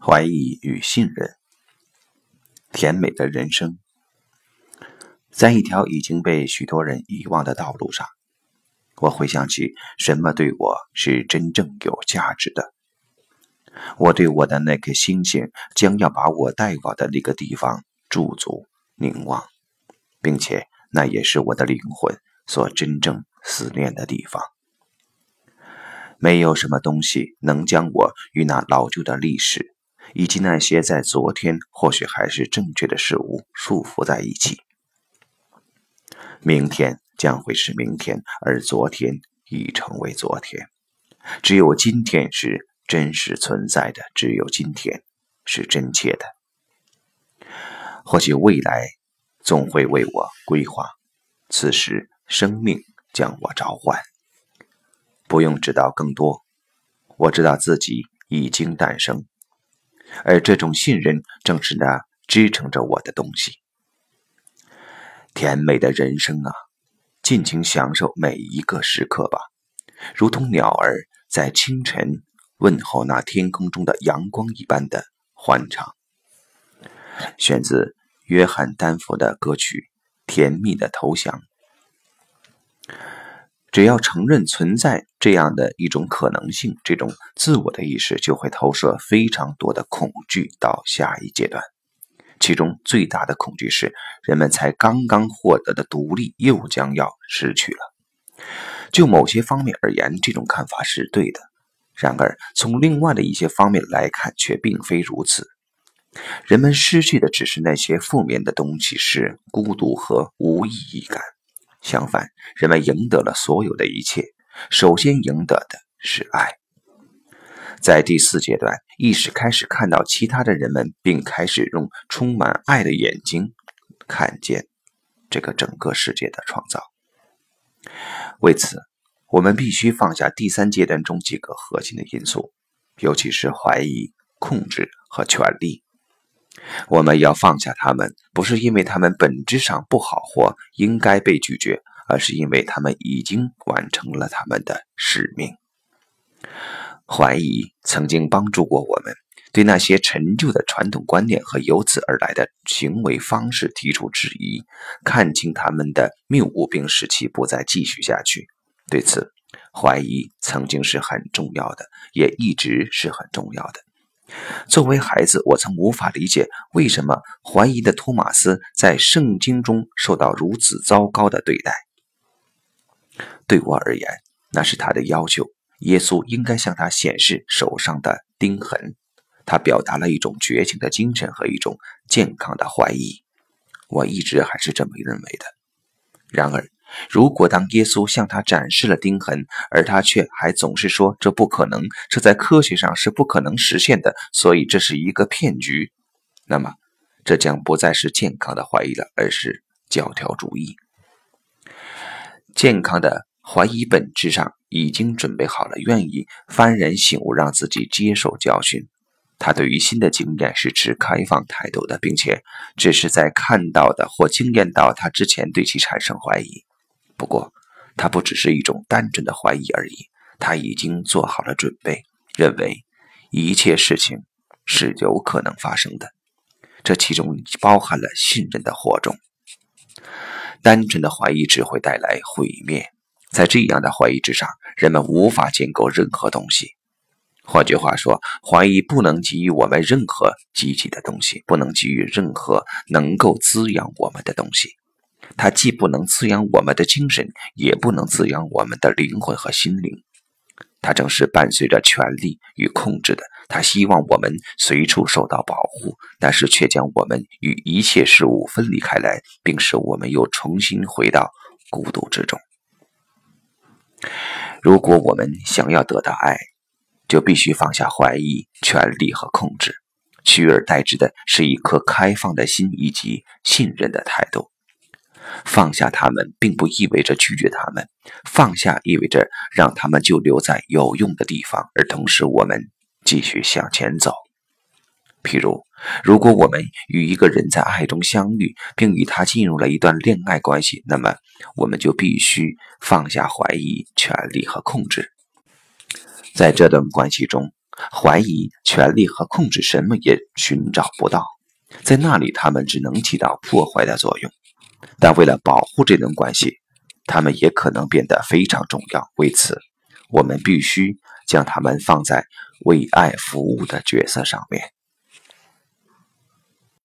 怀疑与信任，甜美的人生，在一条已经被许多人遗忘的道路上，我回想起什么对我是真正有价值的。我对我的那颗星星将要把我带往的那个地方驻足凝望，并且那也是我的灵魂所真正思念的地方。没有什么东西能将我与那老旧的历史。以及那些在昨天或许还是正确的事物束缚在一起。明天将会是明天，而昨天已成为昨天。只有今天是真实存在的，只有今天是真切的。或许未来总会为我规划，此时生命将我召唤。不用知道更多，我知道自己已经诞生。而这种信任，正是那支撑着我的东西。甜美的人生啊，尽情享受每一个时刻吧，如同鸟儿在清晨问候那天空中的阳光一般的欢畅。选自约翰丹佛的歌曲《甜蜜的投降》。只要承认存在这样的一种可能性，这种自我的意识就会投射非常多的恐惧到下一阶段。其中最大的恐惧是，人们才刚刚获得的独立又将要失去了。就某些方面而言，这种看法是对的；然而，从另外的一些方面来看，却并非如此。人们失去的只是那些负面的东西，是孤独和无意义感。相反，人们赢得了所有的一切。首先赢得的是爱。在第四阶段，意识开始看到其他的人们，并开始用充满爱的眼睛看见这个整个世界的创造。为此，我们必须放下第三阶段中几个核心的因素，尤其是怀疑、控制和权力。我们要放下他们，不是因为他们本质上不好或应该被拒绝，而是因为他们已经完成了他们的使命。怀疑曾经帮助过我们，对那些陈旧的传统观念和由此而来的行为方式提出质疑，看清他们的谬误，并使其不再继续下去。对此，怀疑曾经是很重要的，也一直是很重要的。作为孩子，我曾无法理解为什么怀疑的托马斯在圣经中受到如此糟糕的对待。对我而言，那是他的要求。耶稣应该向他显示手上的钉痕。他表达了一种绝情的精神和一种健康的怀疑。我一直还是这么认为的。然而，如果当耶稣向他展示了钉痕，而他却还总是说这不可能，这在科学上是不可能实现的，所以这是一个骗局，那么这将不再是健康的怀疑了，而是教条主义。健康的怀疑本质上已经准备好了，愿意幡然醒悟，让自己接受教训。他对于新的经验是持开放态度的，并且只是在看到的或经验到他之前对其产生怀疑。不过，他不只是一种单纯的怀疑而已，他已经做好了准备，认为一切事情是有可能发生的，这其中包含了信任的火种。单纯的怀疑只会带来毁灭，在这样的怀疑之上，人们无法建构任何东西。换句话说，怀疑不能给予我们任何积极的东西，不能给予任何能够滋养我们的东西。它既不能滋养我们的精神，也不能滋养我们的灵魂和心灵。它正是伴随着权力与控制的。它希望我们随处受到保护，但是却将我们与一切事物分离开来，并使我们又重新回到孤独之中。如果我们想要得到爱，就必须放下怀疑、权力和控制，取而代之的是一颗开放的心以及信任的态度。放下他们，并不意味着拒绝他们。放下意味着让他们就留在有用的地方，而同时我们继续向前走。譬如，如果我们与一个人在爱中相遇，并与他进入了一段恋爱关系，那么我们就必须放下怀疑、权力和控制。在这段关系中，怀疑、权力和控制什么也寻找不到，在那里他们只能起到破坏的作用。但为了保护这种关系，他们也可能变得非常重要。为此，我们必须将他们放在为爱服务的角色上面。